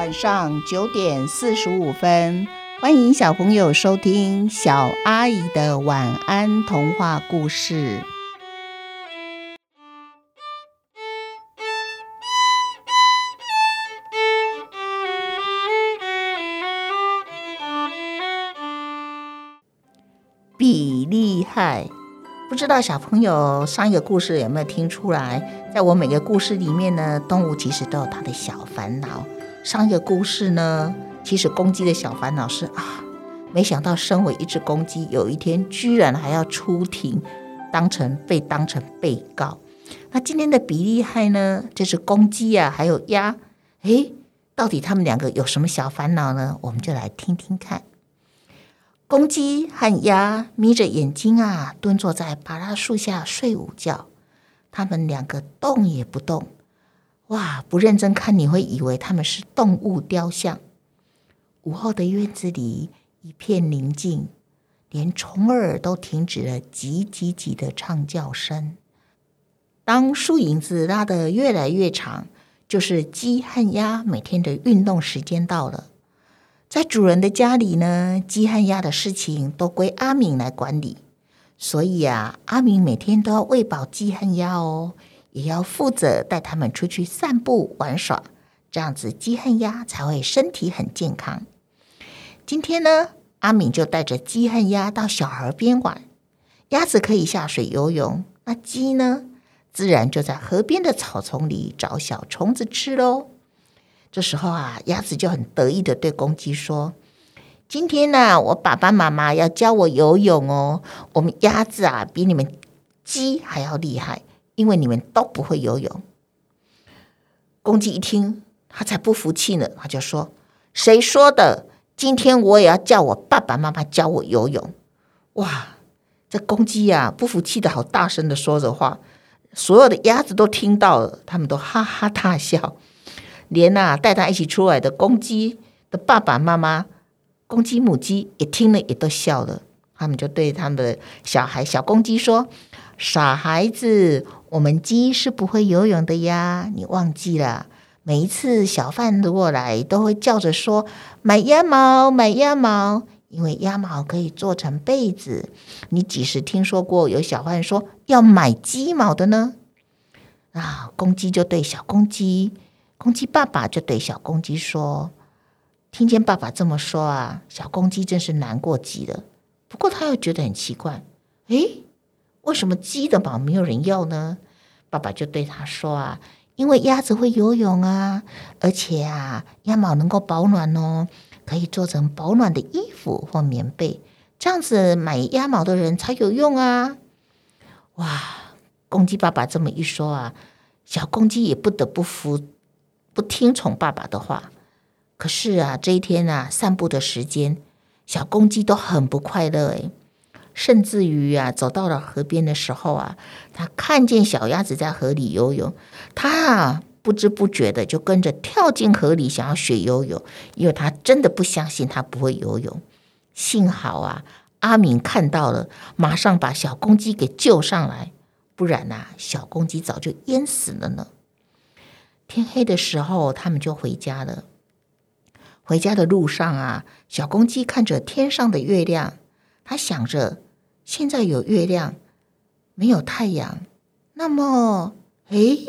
晚上九点四十五分，欢迎小朋友收听小阿姨的晚安童话故事。比厉害，不知道小朋友上一个故事有没有听出来？在我每个故事里面呢，动物其实都有它的小烦恼。上一个故事呢，其实公鸡的小烦恼是啊，没想到身为一只公鸡，有一天居然还要出庭，当成被当成被告。那今天的比利害呢，就是公鸡啊，还有鸭，诶，到底他们两个有什么小烦恼呢？我们就来听听看。公鸡和鸭眯着眼睛啊，蹲坐在芭拉树下睡午觉。他们两个动也不动。哇！不认真看，你会以为他们是动物雕像。午后的院子里一片宁静，连虫儿都停止了唧唧唧的唱叫声。当树影子拉得越来越长，就是鸡和鸭每天的运动时间到了。在主人的家里呢，鸡和鸭的事情都归阿明来管理，所以啊，阿明每天都要喂饱鸡和鸭哦。也要负责带他们出去散步玩耍，这样子鸡和鸭才会身体很健康。今天呢，阿敏就带着鸡和鸭到小河边玩，鸭子可以下水游泳，那鸡呢，自然就在河边的草丛里找小虫子吃喽。这时候啊，鸭子就很得意地对公鸡说：“今天呢，我爸爸妈妈要教我游泳哦。我们鸭子啊，比你们鸡还要厉害。”因为你们都不会游泳，公鸡一听，他才不服气呢。他就说：“谁说的？今天我也要叫我爸爸妈妈教我游泳。”哇，这公鸡呀，不服气的好大声的说着话，所有的鸭子都听到了，他们都哈哈大笑，连呐带他一起出来的公鸡的爸爸妈妈，公鸡母鸡也听了，也都笑了。他们就对他们的小孩小公鸡说：“傻孩子。”我们鸡是不会游泳的呀，你忘记了？每一次小贩如果来，都会叫着说：“买鸭毛，买鸭毛，因为鸭毛可以做成被子。”你几时听说过有小贩说要买鸡毛的呢？啊，公鸡就对小公鸡，公鸡爸爸就对小公鸡说：“听见爸爸这么说啊，小公鸡真是难过极了。不过他又觉得很奇怪，诶。为什么鸡的毛没有人要呢？爸爸就对他说啊，因为鸭子会游泳啊，而且啊，鸭毛能够保暖哦，可以做成保暖的衣服或棉被，这样子买鸭毛的人才有用啊！哇，公鸡爸爸这么一说啊，小公鸡也不得不服，不听从爸爸的话。可是啊，这一天啊，散步的时间，小公鸡都很不快乐诶。甚至于啊，走到了河边的时候啊，他看见小鸭子在河里游泳，他啊不知不觉的就跟着跳进河里，想要学游泳，因为他真的不相信他不会游泳。幸好啊，阿敏看到了，马上把小公鸡给救上来，不然呐、小公鸡早就淹死了呢。天黑的时候，他们就回家了。回家的路上啊，小公鸡看着天上的月亮，他想着。现在有月亮，没有太阳，那么，诶，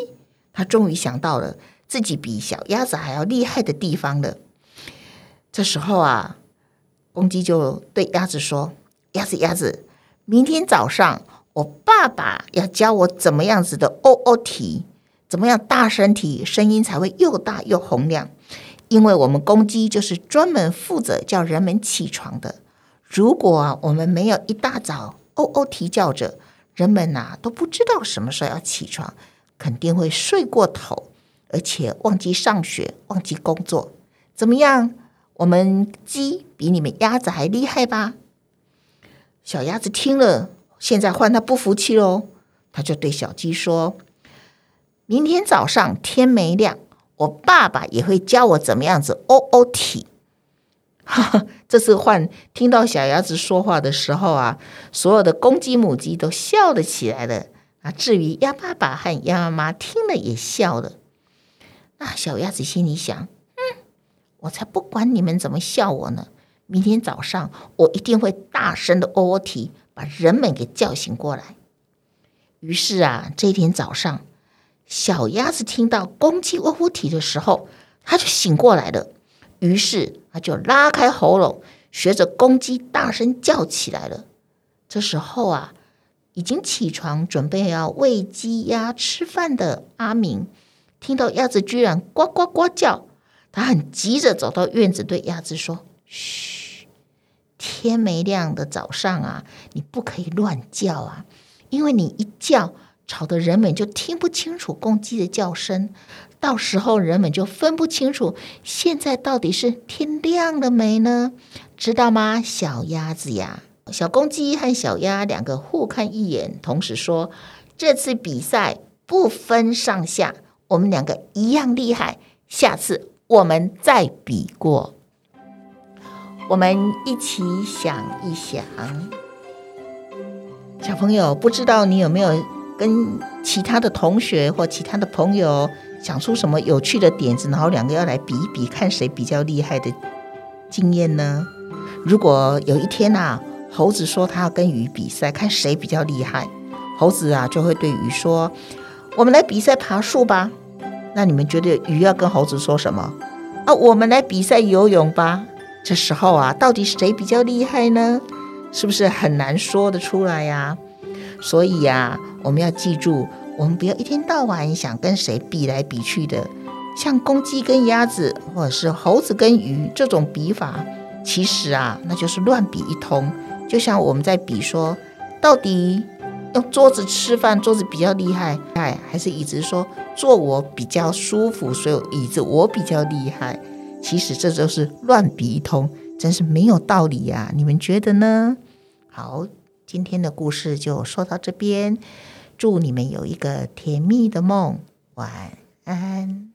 他终于想到了自己比小鸭子还要厉害的地方了。这时候啊，公鸡就对鸭子说：“鸭子，鸭子，明天早上我爸爸要教我怎么样子的哦哦啼，怎么样大声啼，声音才会又大又洪亮。因为我们公鸡就是专门负责叫人们起床的。”如果，我们没有一大早哦哦啼叫着，人们呐都不知道什么时候要起床，肯定会睡过头，而且忘记上学，忘记工作。怎么样？我们鸡比你们鸭子还厉害吧？小鸭子听了，现在换他不服气喽，他就对小鸡说：“明天早上天没亮，我爸爸也会教我怎么样子哦哦啼。”哈哈，这次换听到小鸭子说话的时候啊，所有的公鸡母鸡都笑了起来了啊。至于鸭爸爸和鸭妈妈听了也笑了。那小鸭子心里想：嗯，我才不管你们怎么笑我呢！明天早上我一定会大声的喔喔啼，把人们给叫醒过来。于是啊，这天早上，小鸭子听到公鸡喔喔啼的时候，它就醒过来了。于是他就拉开喉咙，学着公鸡大声叫起来了。这时候啊，已经起床准备要喂鸡鸭吃饭的阿明，听到鸭子居然呱呱呱叫。他很急着走到院子，对鸭子说：“嘘，天没亮的早上啊，你不可以乱叫啊，因为你一叫，吵得人们就听不清楚公鸡的叫声，到时候人们就分不清楚现在到底是天亮了没呢？知道吗，小鸭子呀？”小公鸡和小鸭两个互看一眼，同时说：“这次比赛不分上下，我们两个一样厉害，下次。”我们再比过，我们一起想一想，小朋友，不知道你有没有跟其他的同学或其他的朋友想出什么有趣的点子，然后两个要来比一比，看谁比较厉害的经验呢？如果有一天啊，猴子说他要跟鱼比赛，看谁比较厉害，猴子啊就会对鱼说：“我们来比赛爬树吧。”那你们觉得鱼要跟猴子说什么？啊，我们来比赛游泳吧。这时候啊，到底谁比较厉害呢？是不是很难说得出来呀？所以呀，我们要记住，我们不要一天到晚想跟谁比来比去的。像公鸡跟鸭子，或者是猴子跟鱼这种比法，其实啊，那就是乱比一通。就像我们在比说，到底。用桌子吃饭，桌子比较厉害，哎，还是椅子说坐我比较舒服，所以椅子我比较厉害。其实这就是乱比一通，真是没有道理呀！你们觉得呢？好，今天的故事就说到这边，祝你们有一个甜蜜的梦，晚安。